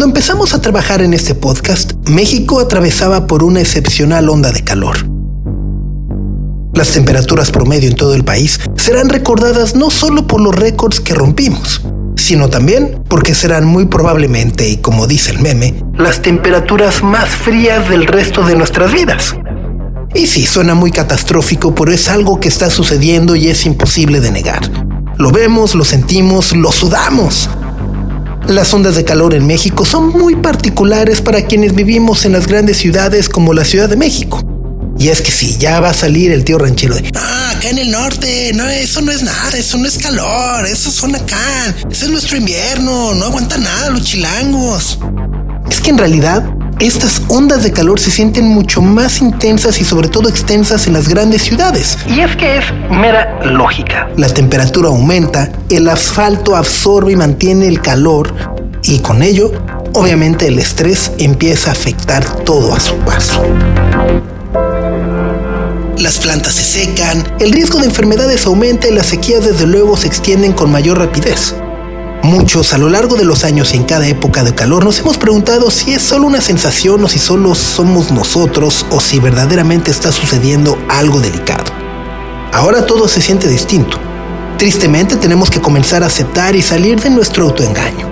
Cuando empezamos a trabajar en este podcast, México atravesaba por una excepcional onda de calor. Las temperaturas promedio en todo el país serán recordadas no solo por los récords que rompimos, sino también porque serán muy probablemente, y como dice el meme, las temperaturas más frías del resto de nuestras vidas. Y sí, suena muy catastrófico, pero es algo que está sucediendo y es imposible de negar. Lo vemos, lo sentimos, lo sudamos. Las ondas de calor en México son muy particulares para quienes vivimos en las grandes ciudades como la Ciudad de México. Y es que si ya va a salir el tío ranchero de, ah, acá en el norte, no, eso no es nada, eso no es calor, eso son acá, ese es nuestro invierno, no aguanta nada los chilangos. Es que en realidad estas ondas de calor se sienten mucho más intensas y sobre todo extensas en las grandes ciudades. Y es que es mera lógica. La temperatura aumenta, el asfalto absorbe y mantiene el calor y con ello, obviamente el estrés empieza a afectar todo a su paso. Las plantas se secan, el riesgo de enfermedades aumenta y las sequías desde luego se extienden con mayor rapidez. Muchos a lo largo de los años y en cada época de calor nos hemos preguntado si es solo una sensación o si solo somos nosotros o si verdaderamente está sucediendo algo delicado. Ahora todo se siente distinto. Tristemente tenemos que comenzar a aceptar y salir de nuestro autoengaño.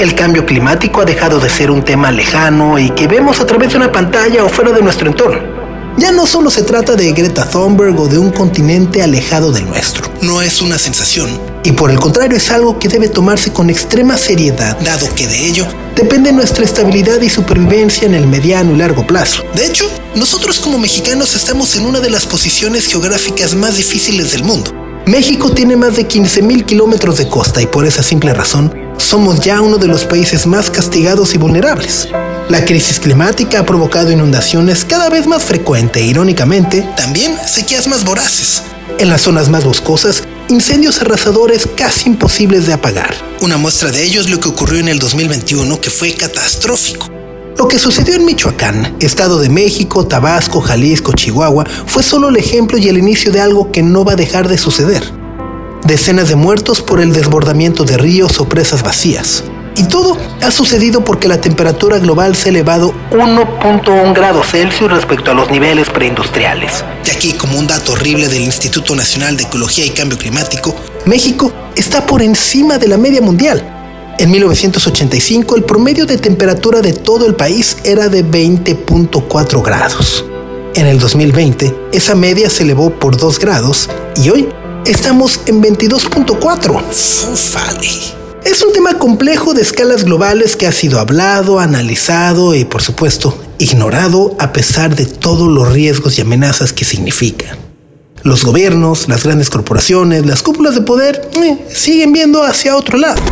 El cambio climático ha dejado de ser un tema lejano y que vemos a través de una pantalla o fuera de nuestro entorno. Ya no solo se trata de Greta Thunberg o de un continente alejado del nuestro. No es una sensación. Y por el contrario es algo que debe tomarse con extrema seriedad, dado que de ello depende nuestra estabilidad y supervivencia en el mediano y largo plazo. De hecho, nosotros como mexicanos estamos en una de las posiciones geográficas más difíciles del mundo. México tiene más de 15.000 kilómetros de costa y por esa simple razón somos ya uno de los países más castigados y vulnerables. La crisis climática ha provocado inundaciones cada vez más frecuentes e, irónicamente, también sequías más voraces. En las zonas más boscosas, incendios arrasadores casi imposibles de apagar. Una muestra de ello es lo que ocurrió en el 2021, que fue catastrófico. Lo que sucedió en Michoacán, Estado de México, Tabasco, Jalisco, Chihuahua, fue solo el ejemplo y el inicio de algo que no va a dejar de suceder. Decenas de muertos por el desbordamiento de ríos o presas vacías. Y todo ha sucedido porque la temperatura global se ha elevado 1.1 grados Celsius respecto a los niveles preindustriales. Y aquí, como un dato horrible del Instituto Nacional de Ecología y Cambio Climático, México está por encima de la media mundial. En 1985 el promedio de temperatura de todo el país era de 20.4 grados. En el 2020 esa media se elevó por 2 grados y hoy estamos en 22.4. Fale. Es un tema complejo de escalas globales que ha sido hablado, analizado y por supuesto ignorado a pesar de todos los riesgos y amenazas que significa. Los gobiernos, las grandes corporaciones, las cúpulas de poder eh, siguen viendo hacia otro lado.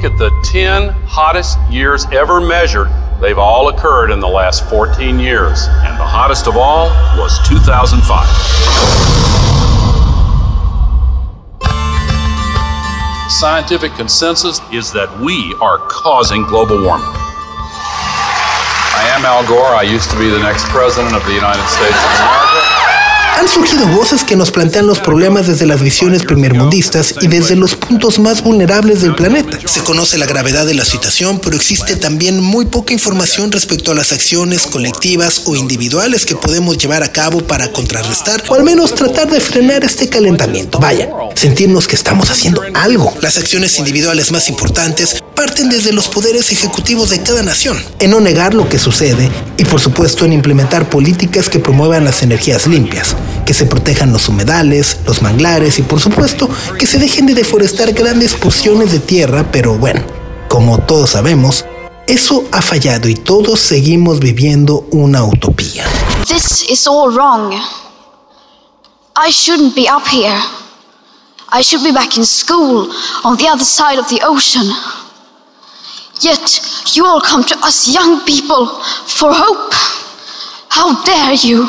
Look at the 10 hottest years ever measured, they've all occurred in the last 14 years. And the hottest of all was 2005. Scientific consensus is that we are causing global warming. I am Al Gore. I used to be the next president of the United States of America. Han surgido voces que nos plantean los problemas desde las visiones primermundistas y desde los puntos más vulnerables del planeta. Se conoce la gravedad de la situación, pero existe también muy poca información respecto a las acciones colectivas o individuales que podemos llevar a cabo para contrarrestar o al menos tratar de frenar este calentamiento. Vaya, sentirnos que estamos haciendo algo. Las acciones individuales más importantes parten desde los poderes ejecutivos de cada nación, en no negar lo que sucede y por supuesto en implementar políticas que promuevan las energías limpias, que se protejan los humedales, los manglares y por supuesto que se dejen de deforestar grandes porciones de tierra, pero bueno, como todos sabemos, eso ha fallado y todos seguimos viviendo una utopía. This is all wrong. I shouldn't be up here. I should be back in school on the other side of the ocean. Yet you all come to us young people for hope. How dare you?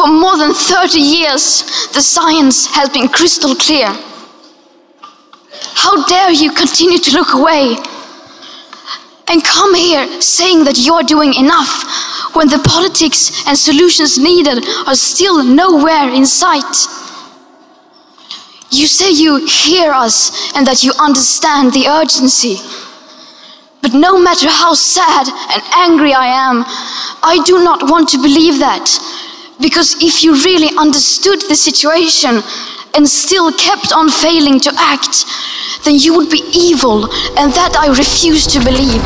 For more than 30 years, the science has been crystal clear. How dare you continue to look away and come here saying that you're doing enough when the politics and solutions needed are still nowhere in sight? You say you hear us and that you understand the urgency. But no matter how sad and angry I am, I do not want to believe that. Because if you really understood the situation and still kept on failing to act, then you would be evil, and that I refuse to believe.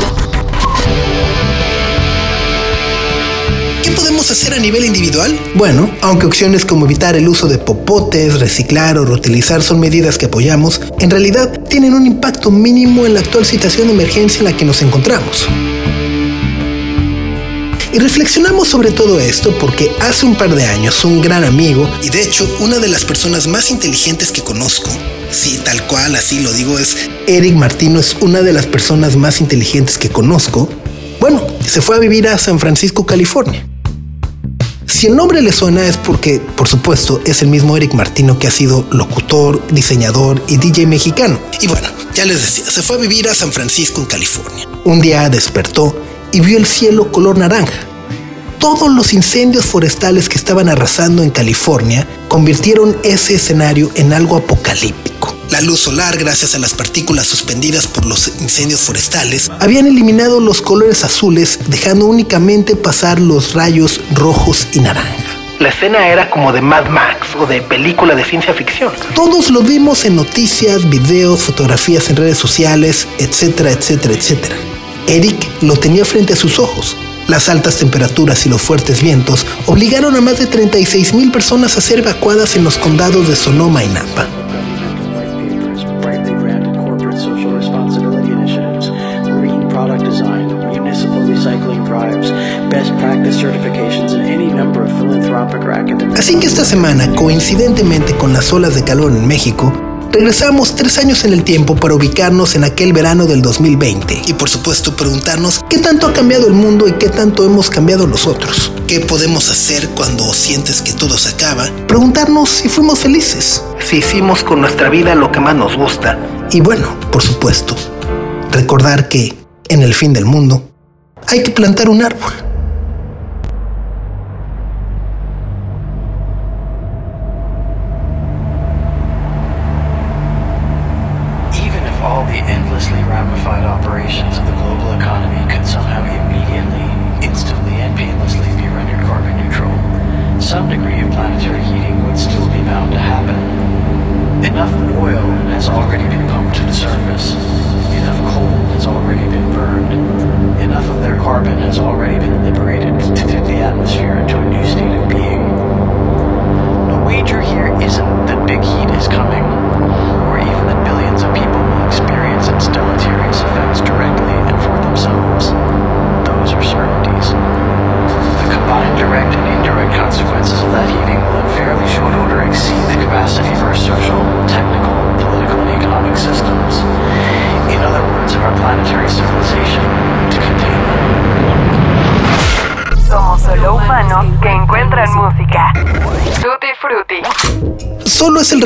¿Qué podemos hacer a nivel individual? Bueno, aunque opciones como evitar el uso de popotes, reciclar o reutilizar son medidas que apoyamos, en realidad tienen un impacto mínimo en la actual situación de emergencia en la que nos encontramos. Y reflexionamos sobre todo esto porque hace un par de años un gran amigo, y de hecho una de las personas más inteligentes que conozco, sí, tal cual, así lo digo, es Eric Martino, es una de las personas más inteligentes que conozco, bueno, se fue a vivir a San Francisco, California. Si el nombre le suena es porque, por supuesto, es el mismo Eric Martino que ha sido locutor, diseñador y DJ mexicano. Y bueno, ya les decía, se fue a vivir a San Francisco, en California. Un día despertó y vio el cielo color naranja. Todos los incendios forestales que estaban arrasando en California convirtieron ese escenario en algo apocalíptico. La luz solar, gracias a las partículas suspendidas por los incendios forestales, habían eliminado los colores azules, dejando únicamente pasar los rayos rojos y naranja. La escena era como de Mad Max o de película de ciencia ficción. Todos lo vimos en noticias, videos, fotografías en redes sociales, etcétera, etcétera, etcétera. Eric lo tenía frente a sus ojos. Las altas temperaturas y los fuertes vientos obligaron a más de 36 mil personas a ser evacuadas en los condados de Sonoma y Napa. Así que esta semana, coincidentemente con las olas de calor en México, regresamos tres años en el tiempo para ubicarnos en aquel verano del 2020 y por supuesto preguntarnos qué tanto ha cambiado el mundo y qué tanto hemos cambiado nosotros. ¿Qué podemos hacer cuando sientes que todo se acaba? Preguntarnos si fuimos felices, si hicimos con nuestra vida lo que más nos gusta y bueno, por supuesto, recordar que en el fin del mundo hay que plantar un árbol.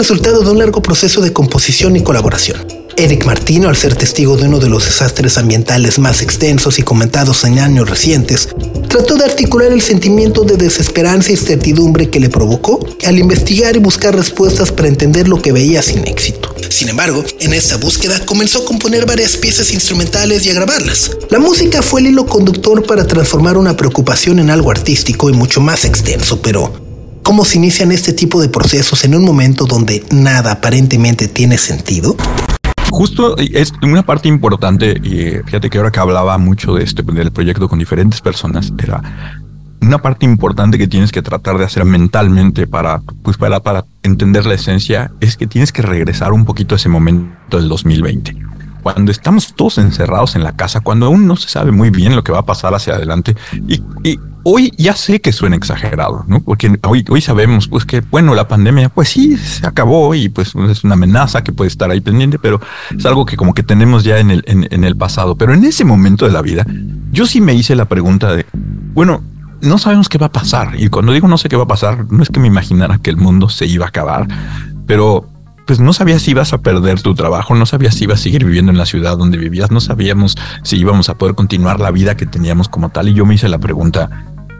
Resultado de un largo proceso de composición y colaboración. Eric Martino, al ser testigo de uno de los desastres ambientales más extensos y comentados en años recientes, trató de articular el sentimiento de desesperanza y certidumbre que le provocó al investigar y buscar respuestas para entender lo que veía sin éxito. Sin embargo, en esta búsqueda comenzó a componer varias piezas instrumentales y a grabarlas. La música fue el hilo conductor para transformar una preocupación en algo artístico y mucho más extenso, pero ¿cómo se inician este tipo de procesos en un momento donde nada aparentemente tiene sentido? Justo es una parte importante, y fíjate que ahora que hablaba mucho de este del proyecto con diferentes personas, era una parte importante que tienes que tratar de hacer mentalmente para, pues para, para entender la esencia es que tienes que regresar un poquito a ese momento del 2020. Cuando estamos todos encerrados en la casa, cuando aún no se sabe muy bien lo que va a pasar hacia adelante y, y hoy ya sé que suena exagerado, ¿no? Porque hoy, hoy sabemos pues que, bueno, la pandemia, pues sí, se acabó y pues es una amenaza que puede estar ahí pendiente, pero es algo que como que tenemos ya en el, en, en el pasado. Pero en ese momento de la vida, yo sí me hice la pregunta de, bueno, no sabemos qué va a pasar. Y cuando digo no sé qué va a pasar, no es que me imaginara que el mundo se iba a acabar, pero pues no sabías si ibas a perder tu trabajo, no sabías si ibas a seguir viviendo en la ciudad donde vivías, no sabíamos si íbamos a poder continuar la vida que teníamos como tal. Y yo me hice la pregunta,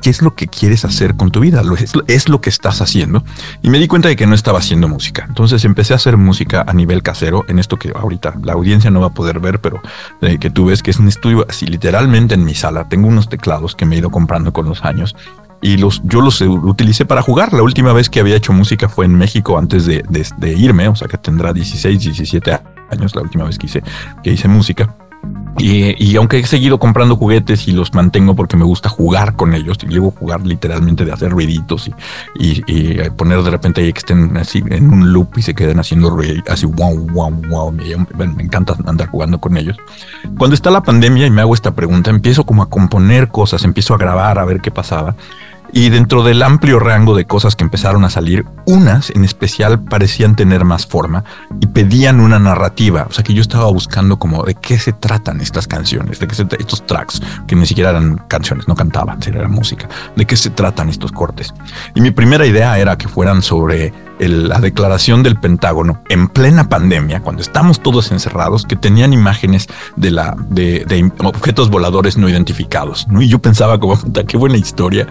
¿qué es lo que quieres hacer con tu vida? Es, lo que estás haciendo. Y me di cuenta de que no estaba haciendo música. Entonces empecé a hacer música a nivel casero, en esto que ahorita la audiencia no va a poder ver, pero eh, que tú ves que es un estudio así literalmente en mi sala. Tengo unos teclados que me he ido comprando con los años y los, yo los utilicé para jugar. La última vez que había hecho música fue en México antes de, de, de irme, o sea que tendrá 16, 17 años la última vez que hice, que hice música. Y, y, aunque he seguido comprando juguetes y los mantengo porque me gusta jugar con ellos, llevo a jugar literalmente de hacer ruiditos y, y, y, poner de repente ahí que estén así en un loop y se queden haciendo ruido, así wow, wow, wow. Me, me, encanta andar jugando con ellos. Cuando está la pandemia y me hago esta pregunta, empiezo como a componer cosas, empiezo a grabar a ver qué pasaba. Y dentro del amplio rango de cosas que empezaron a salir, unas en especial parecían tener más forma y pedían una narrativa. O sea que yo estaba buscando como de qué se tratan estas canciones, de qué se estos tracks, que ni siquiera eran canciones, no cantaban, era música. De qué se tratan estos cortes. Y mi primera idea era que fueran sobre el, la declaración del Pentágono en plena pandemia, cuando estamos todos encerrados, que tenían imágenes de la de, de objetos voladores no identificados. ¿no? Y yo pensaba como puta, qué buena historia.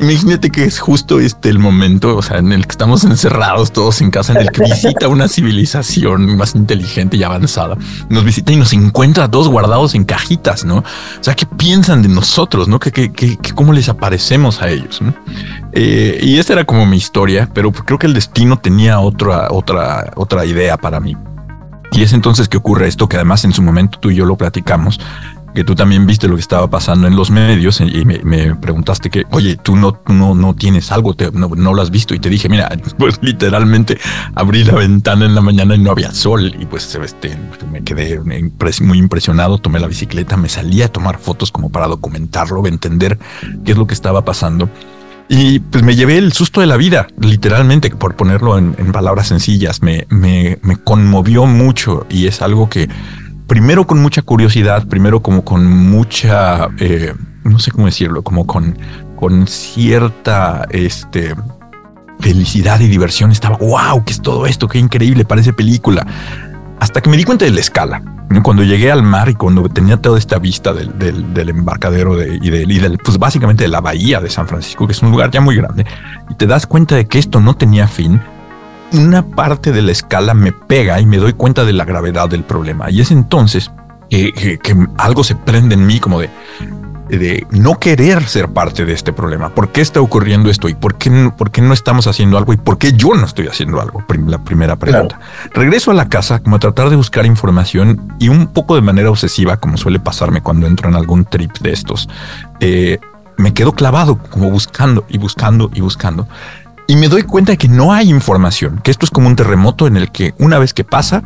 Imagínate que es justo este el momento, o sea, en el que estamos encerrados todos en casa, en el que visita una civilización más inteligente y avanzada. Nos visita y nos encuentra todos guardados en cajitas, ¿no? O sea, ¿qué piensan de nosotros, no? ¿Qué, qué, qué, cómo les aparecemos a ellos? ¿no? Eh, y esta era como mi historia, pero creo que el destino tenía otra, otra, otra idea para mí. Y es entonces que ocurre esto, que además en su momento tú y yo lo platicamos, que tú también viste lo que estaba pasando en los medios y me, me preguntaste que, oye, tú no, no, no tienes algo, te, no, no, lo has visto. Y te dije, mira, pues literalmente abrí la ventana en la mañana y no había sol. Y pues este, me quedé muy impresionado, tomé la bicicleta, me salí a tomar fotos como para documentarlo, entender qué es lo que estaba pasando. Y pues me llevé el susto de la vida, literalmente, por ponerlo en, palabras sencillas. Me, me, me conmovió mucho y es algo que primero con mucha curiosidad, primero como con mucha, eh, no sé cómo decirlo, como con, con cierta este, felicidad y diversión. Estaba, wow, ¿qué es todo esto? Qué increíble, parece película. Hasta que me di cuenta de la escala. Cuando llegué al mar y cuando tenía toda esta vista del, embarcadero de, y, del, y del, pues básicamente de la bahía de San Francisco, que es un lugar ya muy grande, y te das cuenta de que esto no tenía fin, una parte de la escala me pega y me doy cuenta de la gravedad del problema. Y es entonces que, que algo se prende en mí como de, de no querer ser parte de este problema. ¿Por qué está ocurriendo esto? ¿Y por qué, no, por qué no estamos haciendo algo? ¿Y por qué yo no estoy haciendo algo? La primera pregunta. Claro. Regreso a la casa como a tratar de buscar información y un poco de manera obsesiva, como suele pasarme cuando entro en algún trip de estos. Eh, me quedo clavado como buscando y buscando y buscando y me doy cuenta de que no hay información, que esto es como un terremoto en el que una vez que pasa,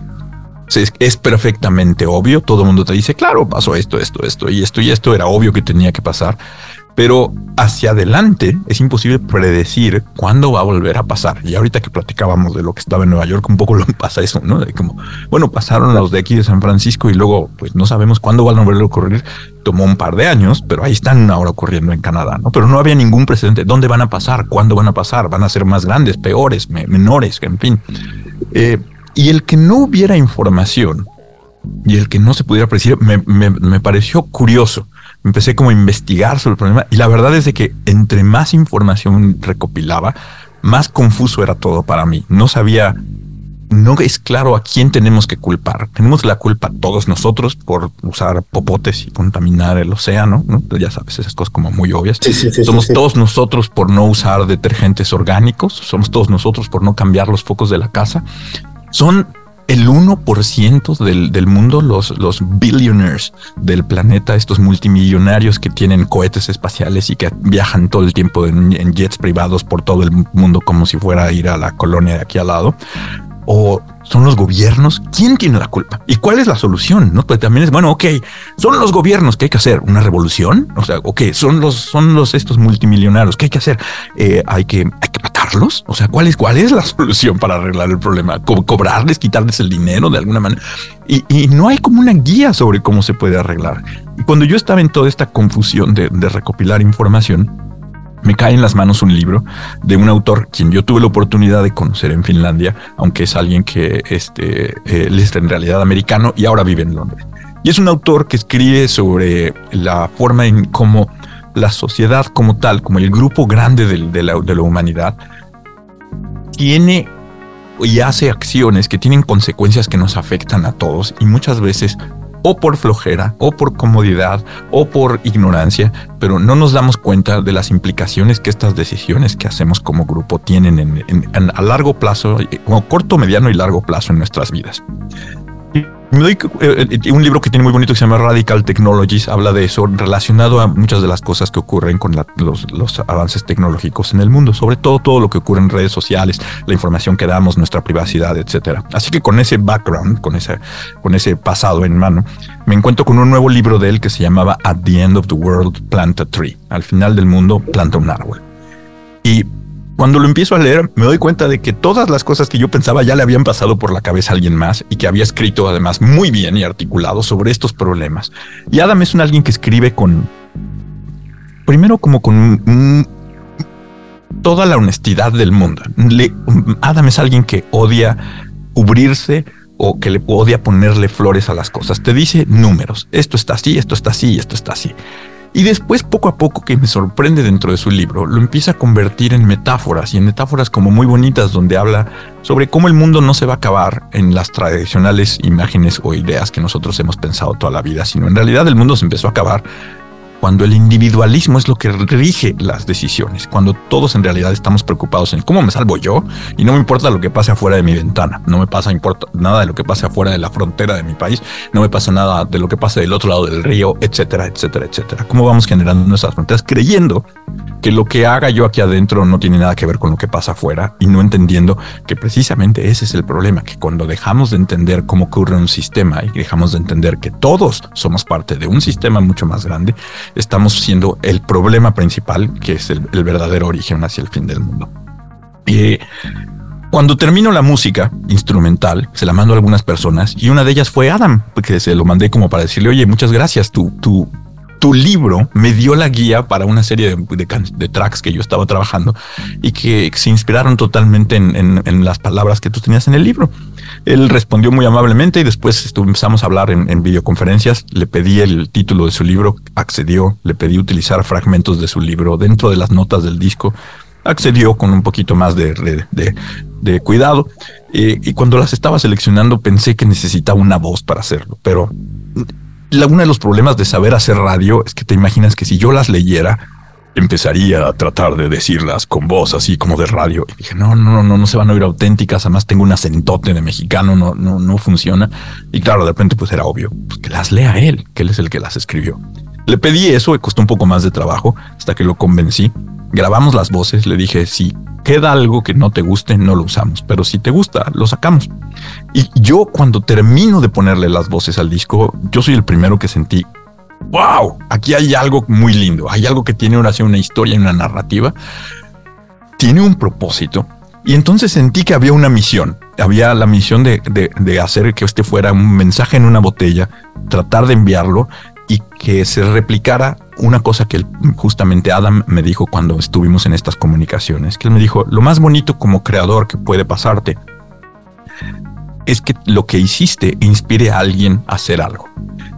es perfectamente obvio, todo el mundo te dice, claro, pasó esto, esto, esto y esto y esto, era obvio que tenía que pasar, pero hacia adelante es imposible predecir cuándo va a volver a pasar. Y ahorita que platicábamos de lo que estaba en Nueva York, un poco lo pasa eso, ¿no? De como, bueno, pasaron los de aquí de San Francisco y luego, pues no sabemos cuándo van a volver a ocurrir. Tomó un par de años, pero ahí están ahora ocurriendo en Canadá, ¿no? Pero no había ningún precedente. ¿Dónde van a pasar? ¿Cuándo van a pasar? ¿Van a ser más grandes, peores, menores? En fin. Eh, y el que no hubiera información y el que no se pudiera predecir me, me, me pareció curioso. Empecé como a investigar sobre el problema y la verdad es de que entre más información recopilaba, más confuso era todo para mí. No sabía no es claro a quién tenemos que culpar. Tenemos la culpa todos nosotros por usar popotes y contaminar el océano, ¿no? Ya sabes, esas cosas como muy obvias. Somos todos nosotros por no usar detergentes orgánicos, somos todos nosotros por no cambiar los focos de la casa. Son el 1% del, del mundo, los, los billionaires del planeta, estos multimillonarios que tienen cohetes espaciales y que viajan todo el tiempo en, jets privados por todo el mundo como si fuera a ir a la colonia de aquí al lado o son los gobiernos? ¿Quién tiene la culpa? ¿Y cuál es la solución? No, pues también es bueno, ok, son los gobiernos que hay que hacer una revolución. O sea, ok, son los, son los estos multimillonarios que hay que hacer. Eh, hay que, hay que matarlos. O sea, ¿cuál es, cuál es la solución para arreglar el problema? Co cobrarles, quitarles el dinero de alguna manera. Y, y, no hay como una guía sobre cómo se puede arreglar. Y cuando yo estaba en toda esta confusión de, de recopilar información, me cae en las manos un libro de un autor quien yo tuve la oportunidad de conocer en Finlandia, aunque es alguien que este, eh, es en realidad americano y ahora vive en Londres. Y es un autor que escribe sobre la forma en cómo la sociedad como tal, como el grupo grande de, de, la, de la humanidad, tiene y hace acciones que tienen consecuencias que nos afectan a todos y muchas veces o por flojera, o por comodidad, o por ignorancia, pero no nos damos cuenta de las implicaciones que estas decisiones que hacemos como grupo tienen en, a largo plazo, o corto, mediano y largo plazo en nuestras vidas. Me doy eh, un libro que tiene muy bonito que se llama Radical Technologies, habla de eso relacionado a muchas de las cosas que ocurren con la, los, los, avances tecnológicos en el mundo, sobre todo todo lo que ocurre en redes sociales, la información que damos, nuestra privacidad, etcétera. Así que con ese background, con ese, con ese pasado en mano, me encuentro con un nuevo libro de él que se llamaba At the End of the World, Plant a Tree. Al final del mundo, planta un árbol. Y cuando lo empiezo a leer, me doy cuenta de que todas las cosas que yo pensaba ya le habían pasado por la cabeza a alguien más y que había escrito además muy bien y articulado sobre estos problemas. Y Adam es un alguien que escribe con, primero como con toda la honestidad del mundo. Le, Adam es alguien que odia cubrirse o que le odia ponerle flores a las cosas. Te dice números. Esto está así, esto está así, esto está así. Y después, poco a poco, que me sorprende dentro de su libro, lo empieza a convertir en metáforas y en metáforas como muy bonitas, donde habla sobre cómo el mundo no se va a acabar en las tradicionales imágenes o ideas que nosotros hemos pensado toda la vida, sino en realidad el mundo se empezó a acabar cuando el individualismo es lo que rige las decisiones, cuando todos en realidad estamos preocupados en cómo me salvo yo y no me importa lo que pase afuera de mi ventana, no me pasa importa nada de lo que pase afuera de la frontera de mi país, no me pasa nada de lo que pase del otro lado del río, etcétera, etcétera, etcétera. ¿Cómo vamos generando nuestras fronteras creyendo que lo que haga yo aquí adentro no tiene nada que ver con lo que pasa afuera y no entendiendo que precisamente ese es el problema, que cuando dejamos de entender cómo ocurre un sistema y dejamos de entender que todos somos parte de un sistema mucho más grande, estamos siendo el problema principal, que es el, verdadero origen hacia el fin del mundo. Y cuando termino la música instrumental, se la mando a algunas personas y una de ellas fue Adam, porque se lo mandé como para decirle, oye, muchas gracias, tu, tu, tu libro me dio la guía para una serie de, tracks que yo estaba trabajando y que se inspiraron totalmente en, las palabras que tú tenías en el libro. Él respondió muy amablemente y después empezamos a hablar en, en, videoconferencias. Le pedí el título de su libro, accedió, le pedí utilizar fragmentos de su libro dentro de las notas del disco. Accedió con un poquito más de cuidado eh, y cuando las estaba seleccionando pensé que necesitaba una voz para hacerlo, pero la, uno de los problemas de saber hacer radio es que te imaginas que si yo las leyera, empezaría a tratar de decirlas con voz así como de radio. Y dije, no, no, no, no se van a oír auténticas. Además tengo un acentote de mexicano, no, no, no funciona. Y claro, de repente pues era obvio pues, que las lea él, que él es el que las escribió. Le pedí eso y costó un poco más de trabajo hasta que lo convencí. Grabamos las voces, le dije, si queda algo que no te guste, no lo usamos, pero si te gusta, lo sacamos. Y yo cuando termino de ponerle las voces al disco, yo soy el primero que sentí, wow, aquí hay algo muy lindo, hay algo que tiene una, una historia y una narrativa, tiene un propósito. Y entonces sentí que había una misión, había la misión de, de, de hacer que este fuera un mensaje en una botella, tratar de enviarlo y que se replicara una cosa que justamente Adam me dijo cuando estuvimos en estas comunicaciones, que él me dijo, lo más bonito como creador que puede pasarte es que lo que hiciste inspire a alguien a hacer algo.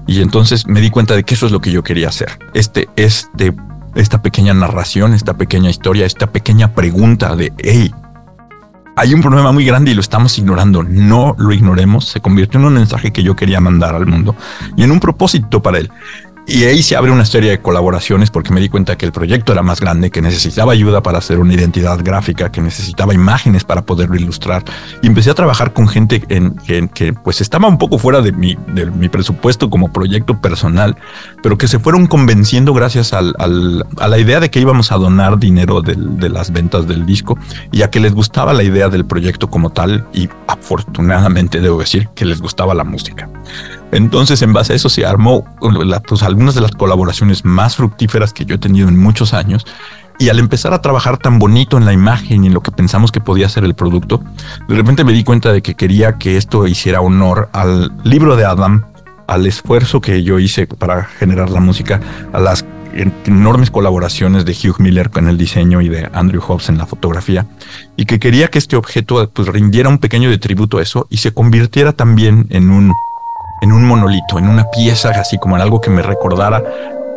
Y entonces me di cuenta de que eso es lo que yo quería hacer. Este, este, esta pequeña narración, esta pequeña historia, esta pequeña pregunta de, hey, hay un problema muy grande y lo estamos ignorando. No lo ignoremos. Se convirtió en un mensaje que yo quería mandar al mundo y en un propósito para él. Y ahí se abre una serie de colaboraciones porque me di cuenta que el proyecto era más grande, que necesitaba ayuda para hacer una identidad gráfica, que necesitaba imágenes para poderlo ilustrar. Y empecé a trabajar con gente en, que pues estaba un poco fuera de mi, presupuesto como proyecto personal, pero que se fueron convenciendo gracias a la idea de que íbamos a donar dinero de las ventas del disco y a que les gustaba la idea del proyecto como tal y afortunadamente debo decir que les gustaba la música. Entonces, en base a eso se armó pues, algunas de las colaboraciones más fructíferas que yo he tenido en muchos años. Y al empezar a trabajar tan bonito en la imagen y en lo que pensamos que podía ser el producto, de repente me di cuenta de que quería que esto hiciera honor al libro de Adam, al esfuerzo que yo hice para generar la música, a las enormes colaboraciones de Hugh Miller en el diseño y de Andrew Hobbs en la fotografía, y que quería que este objeto pues rindiera un pequeño de tributo a eso y se convirtiera también en un en un monolito, en una pieza, así como en algo que me recordara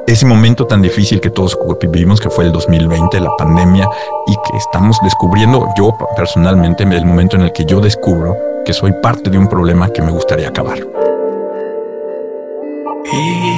ese momento tan difícil que todos vivimos, que fue el 2020, la pandemia, y que estamos descubriendo, yo personalmente, el momento en el que yo descubro que soy parte de un problema que me gustaría acabar. y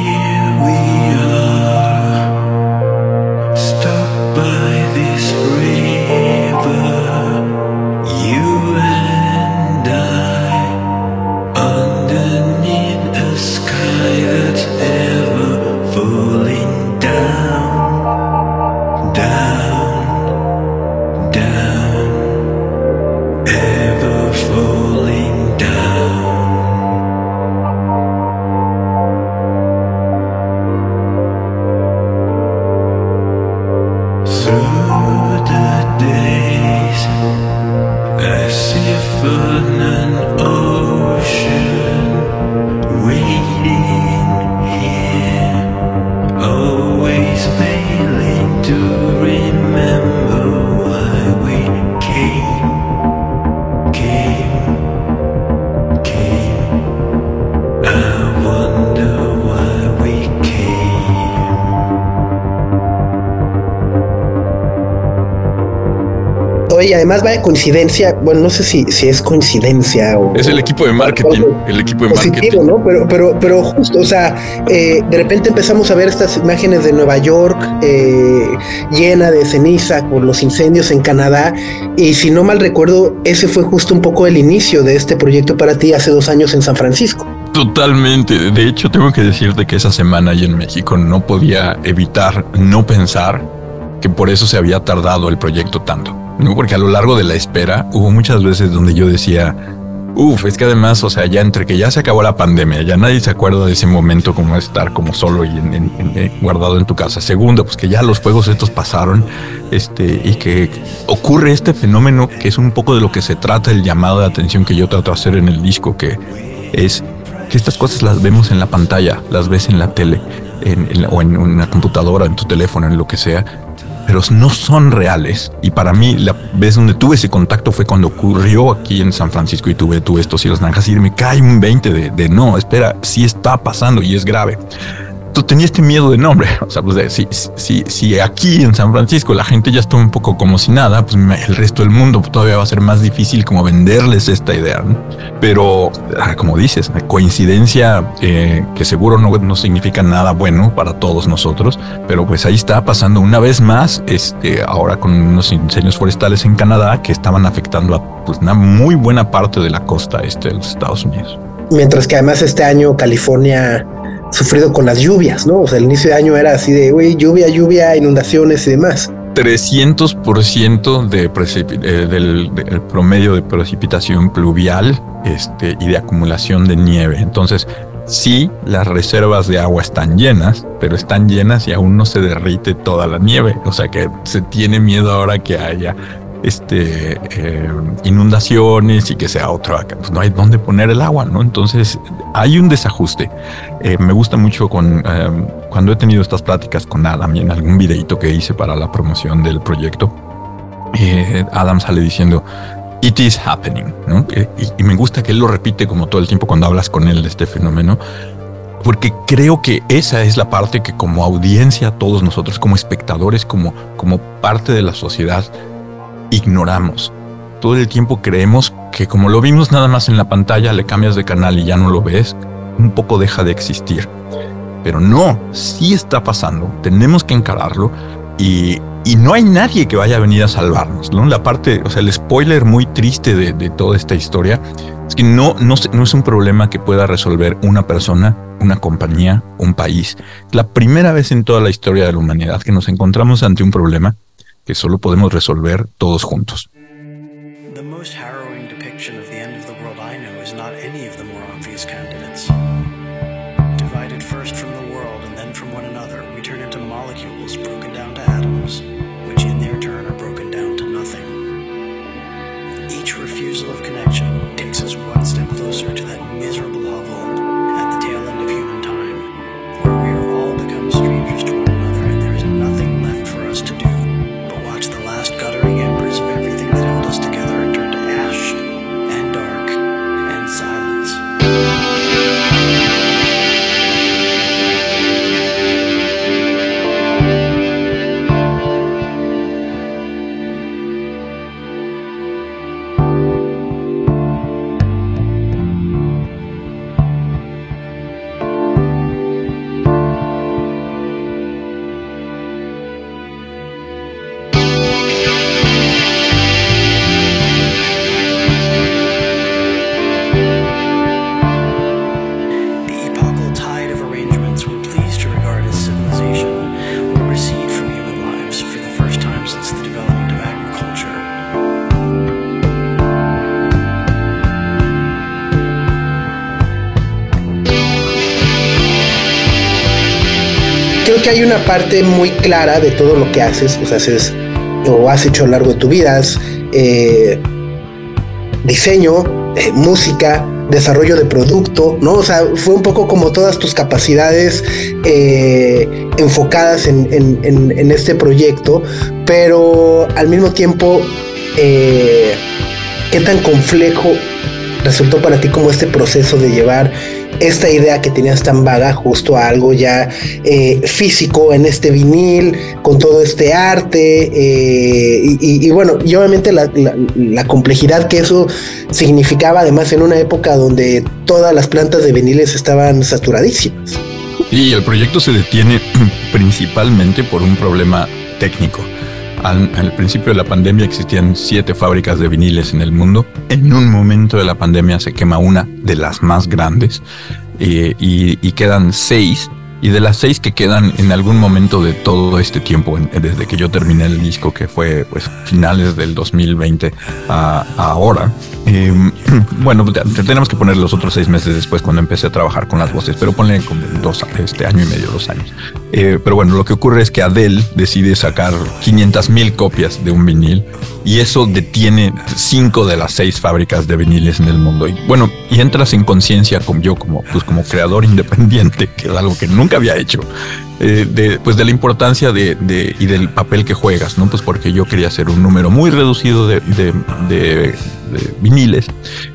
además va de coincidencia, bueno, no sé si, si es coincidencia o... Es el equipo de marketing, el equipo de positivo, marketing. ¿no? Pero, pero, pero justo, o sea, eh, de repente empezamos a ver estas imágenes de Nueva York eh, llena de ceniza por los incendios en Canadá y si no mal recuerdo, ese fue justo un poco el inicio de este proyecto para ti hace dos años en San Francisco. Totalmente. De hecho, tengo que decirte que esa semana ahí en México no podía evitar no pensar que por eso se había tardado el proyecto tanto. ¿No? Porque a lo largo de la espera hubo muchas veces donde yo decía, uff, es que además, o sea, ya entre que ya se acabó la pandemia, ya nadie se acuerda de ese momento como estar como solo y en, guardado en tu casa. Segundo, pues que ya los juegos estos pasaron, este, y que ocurre este fenómeno que es un poco de lo que se trata el llamado de atención que yo trato de hacer en el disco, que es que estas cosas las vemos en la pantalla, las ves en la tele, o en una computadora, en tu teléfono, en lo que sea, pero no son reales. Y para mí, la vez donde tuve ese contacto fue cuando ocurrió aquí en San Francisco y tuve, tuve estos cielos naranjas y me cae un 20 de, de no, espera, sí está pasando y es grave tú tenías este miedo de nombre. O sea, pues si, si, si aquí en San Francisco la gente ya está un poco como si nada, pues el resto del mundo todavía va a ser más difícil como venderles esta idea. Pero, ah, como dices, coincidencia eh, que seguro no, no significa nada bueno para todos nosotros, pero pues ahí está pasando una vez más, este, ahora con unos incendios forestales en Canadá que estaban afectando a pues, una muy buena parte de la costa este de los Estados Unidos. Mientras que además este año California sufrido con las lluvias, ¿no? O sea, el inicio de año era así de, uy, lluvia, lluvia, inundaciones y demás. 300% de eh, del, promedio de precipitación pluvial este, y de acumulación de nieve. Entonces, sí, las reservas de agua están llenas, pero están llenas y aún no se derrite toda la nieve. O sea que se tiene miedo ahora que haya este, eh, inundaciones y que sea otra, pues no hay dónde poner el agua, ¿no? Entonces hay un desajuste. Eh, me gusta mucho con eh, cuando he tenido estas pláticas con Adam y en algún videito que hice para la promoción del proyecto, Adam sale diciendo, It is happening, ¿no? Y, me gusta que él lo repite como todo el tiempo cuando hablas con él de este fenómeno, porque creo que esa es la parte que como audiencia, todos nosotros como espectadores, como, como parte de la sociedad, ignoramos. Todo el tiempo creemos que como lo vimos nada más en la pantalla, le cambias de canal y ya no lo ves, un poco deja de existir. Pero no, sí está pasando, tenemos que encararlo y, no hay nadie que vaya a venir a salvarnos. ¿no? La parte, o sea, el spoiler muy triste de, toda esta historia es que no, no, no es un problema que pueda resolver una persona, una compañía, un país. La primera vez en toda la historia de la humanidad que nos encontramos ante un problema que solo podemos resolver todos juntos. Que hay una parte muy clara de todo lo que haces, o sea, haces o has hecho a lo largo de tu vida, eh, diseño, eh, música, desarrollo de producto, ¿no? O sea, fue un poco como todas tus capacidades eh, enfocadas en, en, este proyecto, pero al mismo tiempo, ¿qué tan complejo resultó para ti como este proceso de llevar esta idea que tenías tan vaga justo a algo ya eh, físico en este vinil, con todo este arte, eh, y, bueno, y obviamente la, complejidad que eso significaba además en una época donde todas las plantas de viniles estaban saturadísimas. Y el proyecto se detiene principalmente por un problema técnico. Al, principio de la pandemia existían siete fábricas de viniles en el mundo. En un momento de la pandemia se quema una de las más grandes eh, y, quedan seis y de las seis que quedan en algún momento de todo este tiempo, desde que yo terminé el disco, que fue pues finales del 2020 a, ahora, em, bueno, tenemos que poner los otros seis meses después cuando empecé a trabajar con las voces, pero ponle como dos, este año y medio, dos años. Eh, pero bueno, lo que ocurre es que Adele decide sacar 500 mil copias de un vinil y eso detiene cinco de las seis fábricas de viniles en el mundo. Y bueno, y entras en conciencia como yo, como, pues como creador independiente, que es algo que nunca había hecho, eh, de, pues de la importancia de, de, y del papel que juegas, ¿no? Pues porque yo quería hacer un número muy reducido de, de viniles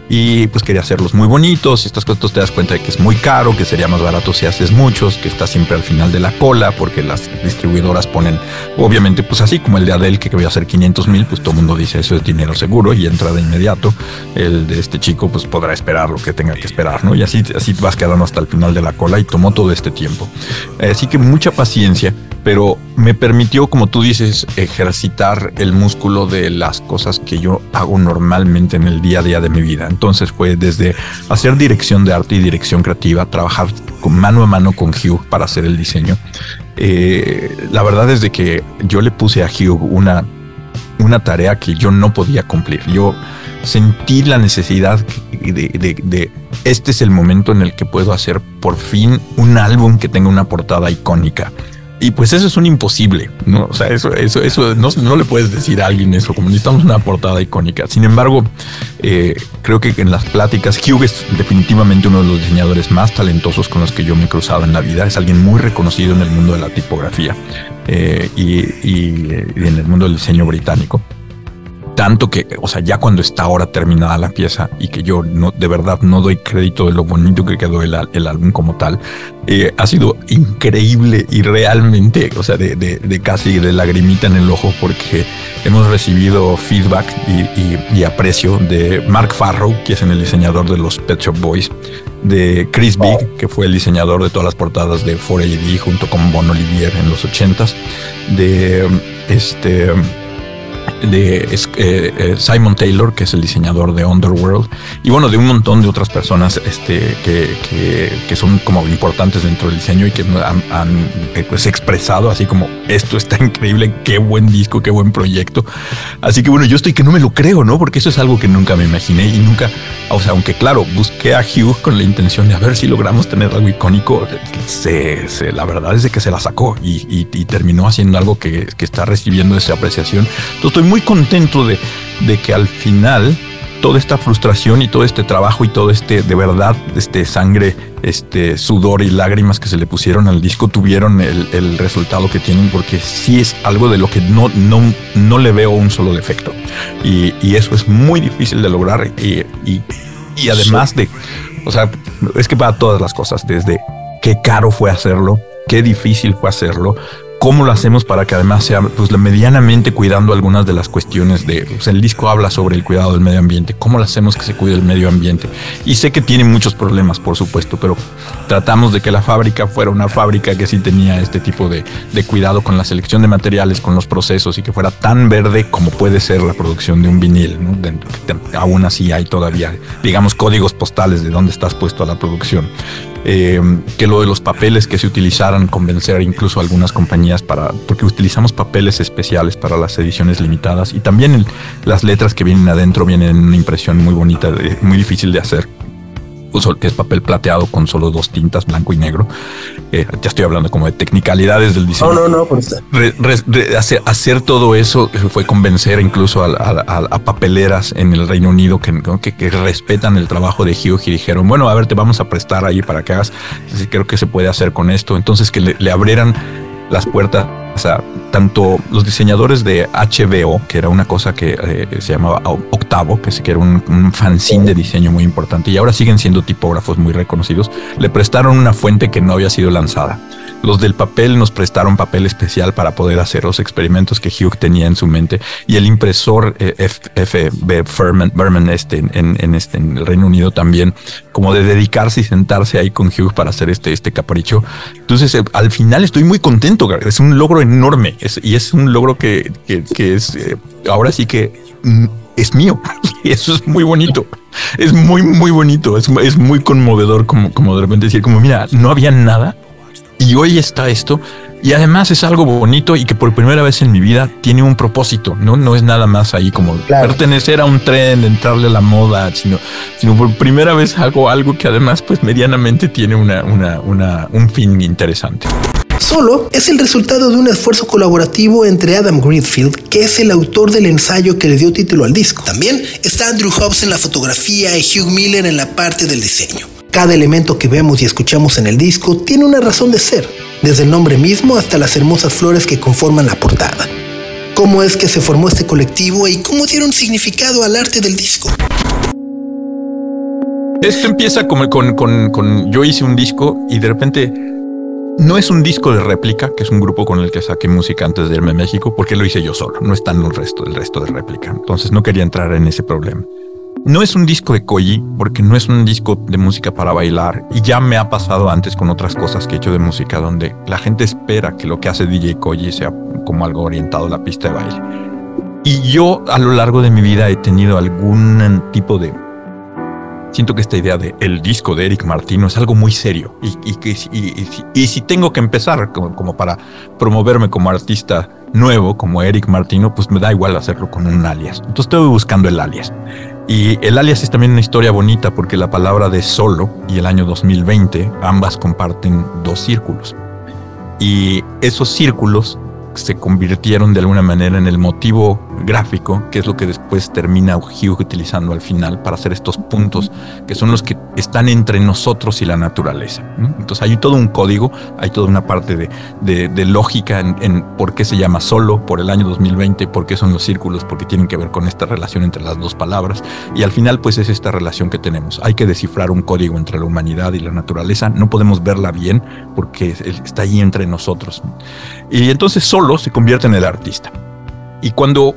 y pues quería hacerlos muy bonitos y estas cosas te das cuenta de que es muy caro, que sería más barato si haces muchos, que está siempre al final de la cola porque las distribuidoras ponen, obviamente pues así como el de Adele que voy a hacer 500 mil, pues todo el mundo dice eso es dinero seguro y entra de inmediato, el de este chico pues podrá esperar lo que tenga que esperar, ¿no? Y así, así vas quedando hasta el final de la cola y tomó todo este tiempo. Así que mucha paciencia pero me permitió, como tú dices, ejercitar el músculo de las cosas que yo hago normalmente en el día a día de mi vida. Entonces fue desde hacer dirección de arte y dirección creativa, trabajar mano a mano con Hugh para hacer el diseño. Eh, la verdad es de que yo le puse a Hugh una, una tarea que yo no podía cumplir. Yo sentí la necesidad de, este es el momento en el que puedo hacer por fin un álbum que tenga una portada icónica. Y pues eso es un imposible, ¿no? O sea, eso, eso, eso no, no le puedes decir a alguien eso, como necesitamos una portada icónica. Sin embargo, eh, creo que en las pláticas, Hugh es definitivamente uno de los diseñadores más talentosos con los que yo me he cruzado en la vida. Es alguien muy reconocido en el mundo de la tipografía eh, y, y en el mundo del diseño británico tanto que, o sea, ya cuando está ahora terminada la pieza y que yo no, de verdad no doy crédito de lo bonito que quedó el, el álbum como tal, eh, ha sido increíble y realmente, o sea, de, de, casi de lagrimita en el ojo porque hemos recibido feedback y, y, aprecio de Mark Farrow, que es el diseñador de los Pet Shop Boys, de Chris Big, que fue el diseñador de todas las portadas de 4AD junto con Bon Olivier en los 80s, de este de eh, eh, Simon Taylor, que es el diseñador de Underworld, y bueno, de un montón de otras personas este, que, que, son como importantes dentro del diseño y que han, eh, pues, expresado así como esto está increíble, qué buen disco, qué buen proyecto. Así que bueno, yo estoy que no me lo creo, ¿no? Porque eso es algo que nunca me imaginé y nunca, o sea, aunque claro, busqué a Hugh con la intención de a ver si logramos tener algo icónico, se, la verdad es de que se la sacó y, terminó haciendo algo que, que está recibiendo esa apreciación. Entonces estoy muy contento de, de que al final toda esta frustración y todo este trabajo y todo este de verdad este sangre este sudor y lágrimas que se le pusieron al disco tuvieron el, resultado que tienen porque sí es algo de lo que no no no le veo un solo defecto. Y, y eso es muy difícil de lograr y, y, y además de o sea es que para todas las cosas desde qué caro fue hacerlo qué difícil fue hacerlo cómo lo hacemos para que además sea pues medianamente cuidando algunas de las cuestiones de pues, el disco habla sobre el cuidado del medio ambiente cómo lo hacemos que se cuide el medio ambiente y sé que tiene muchos problemas por supuesto pero tratamos de que la fábrica fuera una fábrica que sí tenía este tipo de, de cuidado con la selección de materiales con los procesos y que fuera tan verde como puede ser la producción de un vinil ¿no? aún así hay todavía digamos códigos postales de dónde estás puesto a la producción eh, que lo de los papeles que se utilizaran, convencer incluso a algunas compañías para, porque utilizamos papeles especiales para las ediciones limitadas y también las letras que vienen adentro vienen en una impresión muy bonita, muy difícil de hacer que es papel plateado con solo dos tintas, blanco y negro. Eh, ya estoy hablando como de technicalidades del diseño. No, no, no, por eso. hacer, todo eso fue convencer incluso a, papeleras en el Reino Unido que, que, respetan el trabajo de Hugh y dijeron, bueno, a ver, te vamos a prestar ahí para que hagas. Creo que se puede hacer con esto. Entonces que le, le abrieran las puertas o sea, tanto los diseñadores de HBO, que era una cosa que eh, se llamaba Octavo, que, que era un, un, fanzine de diseño muy importante, y ahora siguen siendo tipógrafos muy reconocidos, le prestaron una fuente que no había sido lanzada. Los del papel nos prestaron papel especial para poder hacer los experimentos que Hugh tenía en su mente y el impresor eh, FB Berman este, en, este, en el Reino Unido también, como de dedicarse y sentarse ahí con Hugh para hacer este, este capricho. Entonces, eh, al final estoy muy contento. Es un logro enorme y es un logro que, es eh, ahora sí que mm, es mío y eso es muy bonito. Es muy, muy bonito. Es, es muy conmovedor como, como de repente decir como, mira, no había nada y hoy está esto. Y además es algo bonito y que por primera vez en mi vida tiene un propósito, ¿no? No es nada más ahí como pertenecer a un tren, entrarle a la moda, sino, sino por primera vez hago algo que además pues medianamente tiene una, una, una, un fin interesante. Solo es el resultado de un esfuerzo colaborativo entre Adam Greenfield, que es el autor del ensayo que le dio título al disco. También está Andrew Hobbs en la fotografía y Hugh Miller en la parte del diseño. Cada elemento que vemos y escuchamos en el disco tiene una razón de ser, desde el nombre mismo hasta las hermosas flores que conforman la portada. ¿Cómo es que se formó este colectivo y cómo dieron significado al arte del disco? Esto empieza como con, yo hice un disco y de repente no es un disco de réplica, que es un grupo con el que saqué música antes de irme a México, porque lo hice yo solo, no está en el resto, el resto de réplica. Entonces no quería entrar en ese problema. No es un disco de Koji, porque no es un disco de música para bailar. Y ya me ha pasado antes con otras cosas que he hecho de música, donde la gente espera que lo que hace DJ Koji sea como algo orientado a la pista de baile. Y yo a lo largo de mi vida he tenido algún tipo de... Siento que esta idea de el disco de Eric Martino es algo muy serio. Y, y, y si tengo que empezar como, como para promoverme como artista nuevo, como Eric Martino, pues me da igual hacerlo con un alias. Entonces estoy buscando el alias. Y el alias es también una historia bonita porque la palabra de solo y el año 2020 ambas comparten dos círculos. Y esos círculos se convirtieron de alguna manera en el motivo gráfico, que es lo que después termina Hugh utilizando al final para hacer estos puntos, que son los que están entre nosotros y la naturaleza. Entonces hay todo un código, hay toda una parte de, lógica en, por qué se llama solo por el año 2020, por qué son los círculos, porque tienen que ver con esta relación entre las dos palabras. Y al final, pues es esta relación que tenemos. Hay que descifrar un código entre la humanidad y la naturaleza. No podemos verla bien porque está ahí entre nosotros. Y entonces solo se convierte en el artista. Y cuando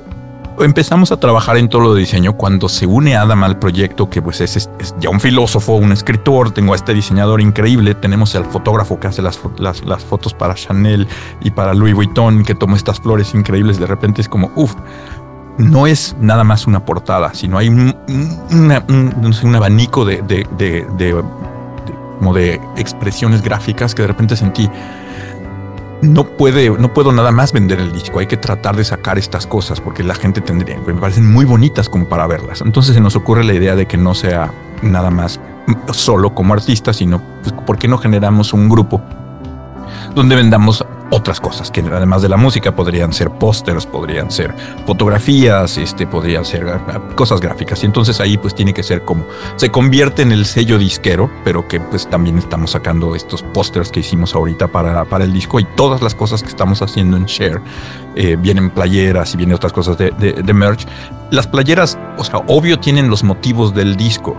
empezamos a trabajar en todo lo de diseño, cuando se une Adam al proyecto, que pues es, ya un filósofo, un escritor, tengo a este diseñador increíble, tenemos al fotógrafo que hace las, fotos para Chanel y para Louis Vuitton, que toma estas flores increíbles, de repente es como, uff, no es nada más una portada, sino hay un, un, abanico de, de, de, como de expresiones gráficas que de repente sentí, no puede, no puedo nada más vender el disco. Hay que tratar de sacar estas cosas porque la gente tendría, me parecen muy bonitas como para verlas. Entonces se nos ocurre la idea de que no sea nada más solo como artista, sino pues, ¿por qué no generamos un grupo donde vendamos otras cosas que además de la música podrían ser pósters, podrían ser fotografías, este, podrían ser cosas gráficas. Y entonces ahí pues tiene que ser como se convierte en el sello disquero, pero que pues también estamos sacando estos pósters que hicimos ahorita para, para el disco y todas las cosas que estamos haciendo en Share. Eh, vienen playeras y vienen otras cosas de, de, de merch. Las playeras, o sea, obvio tienen los motivos del disco.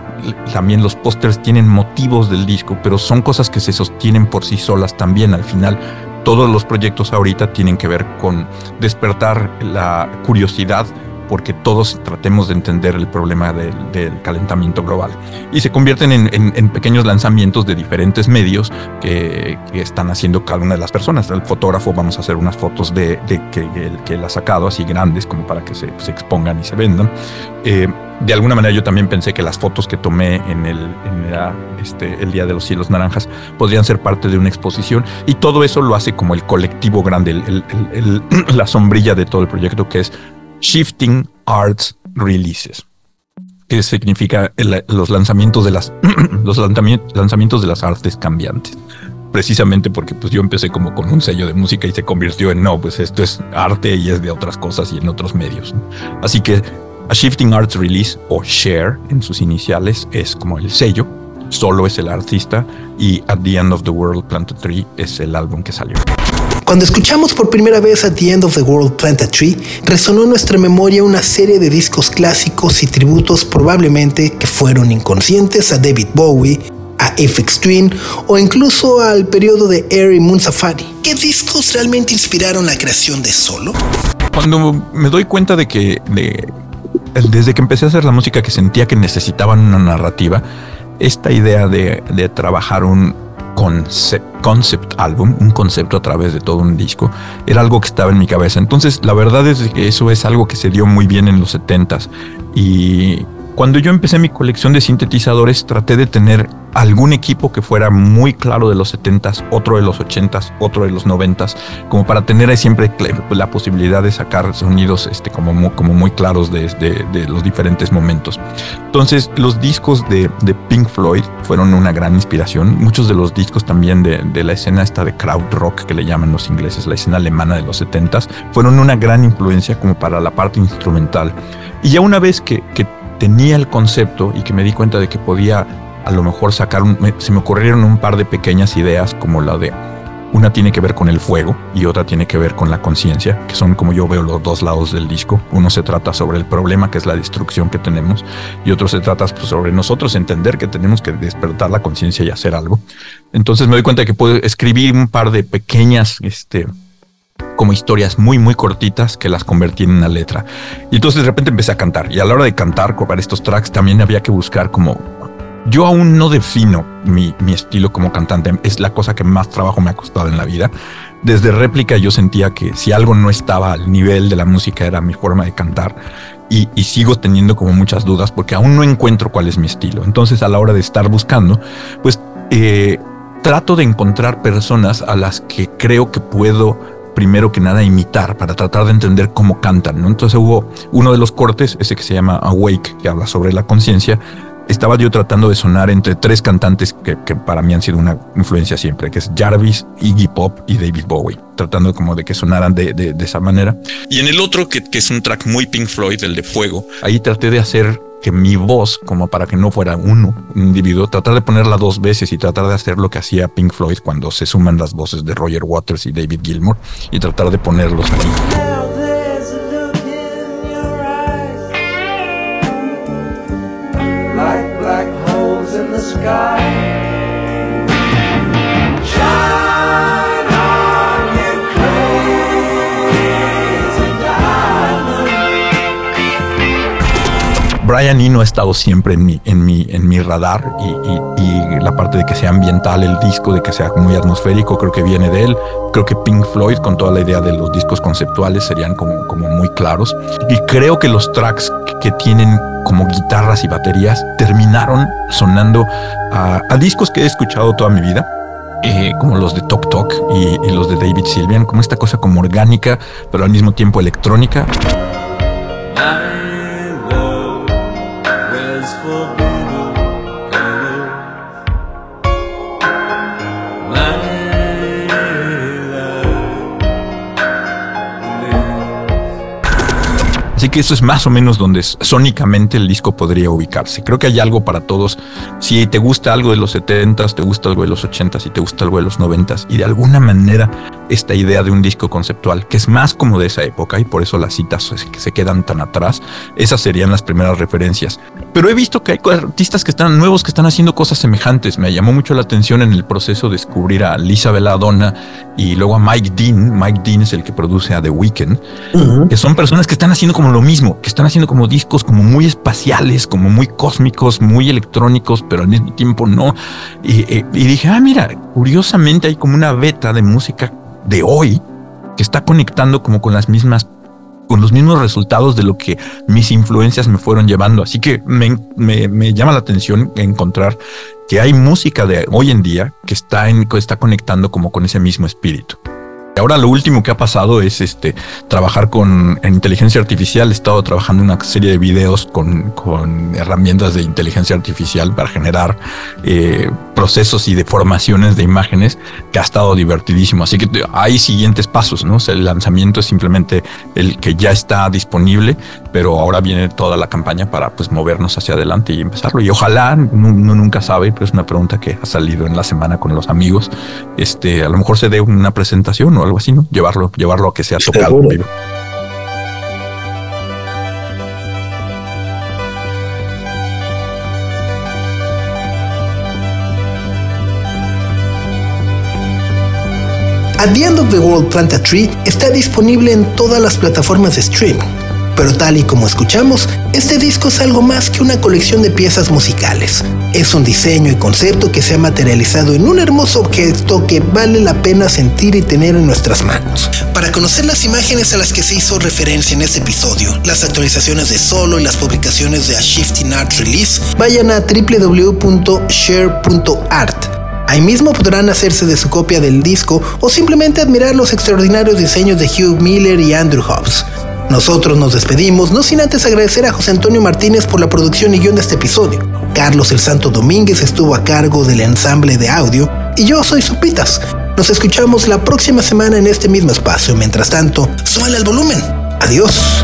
También los pósters tienen motivos del disco, pero son cosas que se sostienen por sí solas también al final todos los proyectos ahorita tienen que ver con despertar la curiosidad porque todos tratemos de entender el problema del, calentamiento global. Y se convierten en, pequeños lanzamientos de diferentes medios que, están haciendo cada una de las personas. El fotógrafo vamos a hacer unas fotos de, que, que, él ha sacado así grandes como para que se, expongan y se vendan. Eh, de alguna manera yo también pensé que las fotos que tomé en el, este, el Día de los Cielos Naranjas podrían ser parte de una exposición y todo eso lo hace como el colectivo grande, la sombrilla de todo el proyecto que es Shifting Arts Releases, que significa los lanzamientos de las los lanzamientos de las artes cambiantes. Precisamente porque pues yo empecé como con un sello de música y se convirtió en no, pues esto es arte y es de otras cosas y en otros medios. Así que a Shifting Arts Release o Share en sus iniciales es como el sello, solo es el artista y At the End of the World Planted Tree es el álbum que salió. Cuando escuchamos por primera vez At the End of the World Plant a Tree, resonó en nuestra memoria una serie de discos clásicos y tributos probablemente que fueron inconscientes a David Bowie, a FX Twin o incluso al periodo de Air y Moon Safari. ¿Qué discos realmente inspiraron la creación de Solo? Cuando me doy cuenta de que desde que empecé a hacer la música que sentía que necesitaban una narrativa, esta idea de, de trabajar un, concept, concept álbum, un concepto a través de todo un disco, era algo que estaba en mi cabeza. Entonces, la verdad es que eso es algo que se dio muy bien en los 70s y cuando yo empecé mi colección de sintetizadores, traté de tener algún equipo que fuera muy claro de los 70s, otro de los 80s, otro de los 90s, como para tener siempre la posibilidad de sacar sonidos este, como, muy, como muy claros de, de, los diferentes momentos. Entonces, los discos de, de, Pink Floyd fueron una gran inspiración. Muchos de los discos también de, la escena esta de crowd rock que le llaman los ingleses, la escena alemana de los 70s, fueron una gran influencia como para la parte instrumental. Y ya una vez que, que tenía el concepto y que me di cuenta de que podía a lo mejor sacar, un, se me ocurrieron un par de pequeñas ideas como la de una tiene que ver con el fuego y otra tiene que ver con la conciencia, que son como yo veo los dos lados del disco. Uno se trata sobre el problema, que es la destrucción que tenemos, y otro se trata pues, sobre nosotros entender que tenemos que despertar la conciencia y hacer algo. Entonces me doy cuenta de que puedo escribir un par de pequeñas este, como historias muy, muy cortitas que las convertí en una letra. Y entonces de repente empecé a cantar. Y a la hora de cantar para estos tracks también había que buscar como... Yo aún no defino mi, mi estilo como cantante. Es la cosa que más trabajo me ha costado en la vida. Desde réplica yo sentía que si algo no estaba al nivel de la música era mi forma de cantar. Y, sigo teniendo como muchas dudas porque aún no encuentro cuál es mi estilo. Entonces a la hora de estar buscando, pues eh, trato de encontrar personas a las que creo que puedo primero que nada imitar para tratar de entender cómo cantan. ¿no? Entonces hubo uno de los cortes, ese que se llama Awake, que habla sobre la conciencia, estaba yo tratando de sonar entre tres cantantes que, que, para mí han sido una influencia siempre, que es Jarvis, Iggy Pop y David Bowie, tratando como de que sonaran de, de, de esa manera. Y en el otro, que, que, es un track muy Pink Floyd, el de Fuego, ahí traté de hacer que mi voz, como para que no fuera uno, un individuo, tratar de ponerla dos veces y tratar de hacer lo que hacía Pink Floyd cuando se suman las voces de Roger Waters y David Gilmour y tratar de ponerlos ahí. Brian Eno ha estado siempre en mi, en mi, en mi radar y, y, la parte de que sea ambiental el disco, de que sea muy atmosférico, creo que viene de él. Creo que Pink Floyd, con toda la idea de los discos conceptuales, serían como, como muy claros. Y creo que los tracks que tienen como guitarras y baterías terminaron sonando a, a discos que he escuchado toda mi vida. Eh, como los de Tok Tok y, y los de David Sylvian, como esta cosa como orgánica, pero al mismo tiempo electrónica. Así que eso es más o menos donde sónicamente el disco podría ubicarse. Creo que hay algo para todos. Si te gusta algo de los 70s, te gusta algo de los 80s y te gusta algo de los 90s y de alguna manera esta idea de un disco conceptual que es más como de esa época y por eso las citas se quedan tan atrás, esas serían las primeras referencias. Pero he visto que hay artistas que están nuevos que están haciendo cosas semejantes. Me llamó mucho la atención en el proceso de descubrir a Lisa Belladonna y luego a Mike Dean. Mike Dean es el que produce a The Weeknd, uh -huh. que son personas que están haciendo como lo mismo, que están haciendo como discos como muy espaciales, como muy cósmicos, muy electrónicos, pero al mismo tiempo no. Y, y, y dije, ah, mira, curiosamente hay como una beta de música de hoy que está conectando como con las mismas con los mismos resultados de lo que mis influencias me fueron llevando. Así que me, me, me llama la atención encontrar que hay música de hoy en día que está, en, que está conectando como con ese mismo espíritu. Ahora lo último que ha pasado es este trabajar con en inteligencia artificial. He estado trabajando una serie de videos con, con herramientas de inteligencia artificial para generar eh, procesos y deformaciones de imágenes que ha estado divertidísimo. Así que hay siguientes pasos, ¿no? O sea, el lanzamiento es simplemente el que ya está disponible, pero ahora viene toda la campaña para pues movernos hacia adelante y empezarlo. Y ojalá, uno nunca sabe, pero es una pregunta que ha salido en la semana con los amigos. Este, a lo mejor se dé una presentación o algo así, ¿no? Llevarlo, llevarlo a que sea tocado en vivo. At the End of the World Plant a Tree está disponible en todas las plataformas de streaming. Pero tal y como escuchamos, este disco es algo más que una colección de piezas musicales. Es un diseño y concepto que se ha materializado en un hermoso objeto que vale la pena sentir y tener en nuestras manos. Para conocer las imágenes a las que se hizo referencia en este episodio, las actualizaciones de solo y las publicaciones de A Shifting Art Release, vayan a www.share.art. Ahí mismo podrán hacerse de su copia del disco o simplemente admirar los extraordinarios diseños de Hugh Miller y Andrew Hobbs. Nosotros nos despedimos, no sin antes agradecer a José Antonio Martínez por la producción y guion de este episodio. Carlos el Santo Domínguez estuvo a cargo del ensamble de audio y yo soy Supitas. Nos escuchamos la próxima semana en este mismo espacio. Mientras tanto, súbale al volumen. Adiós.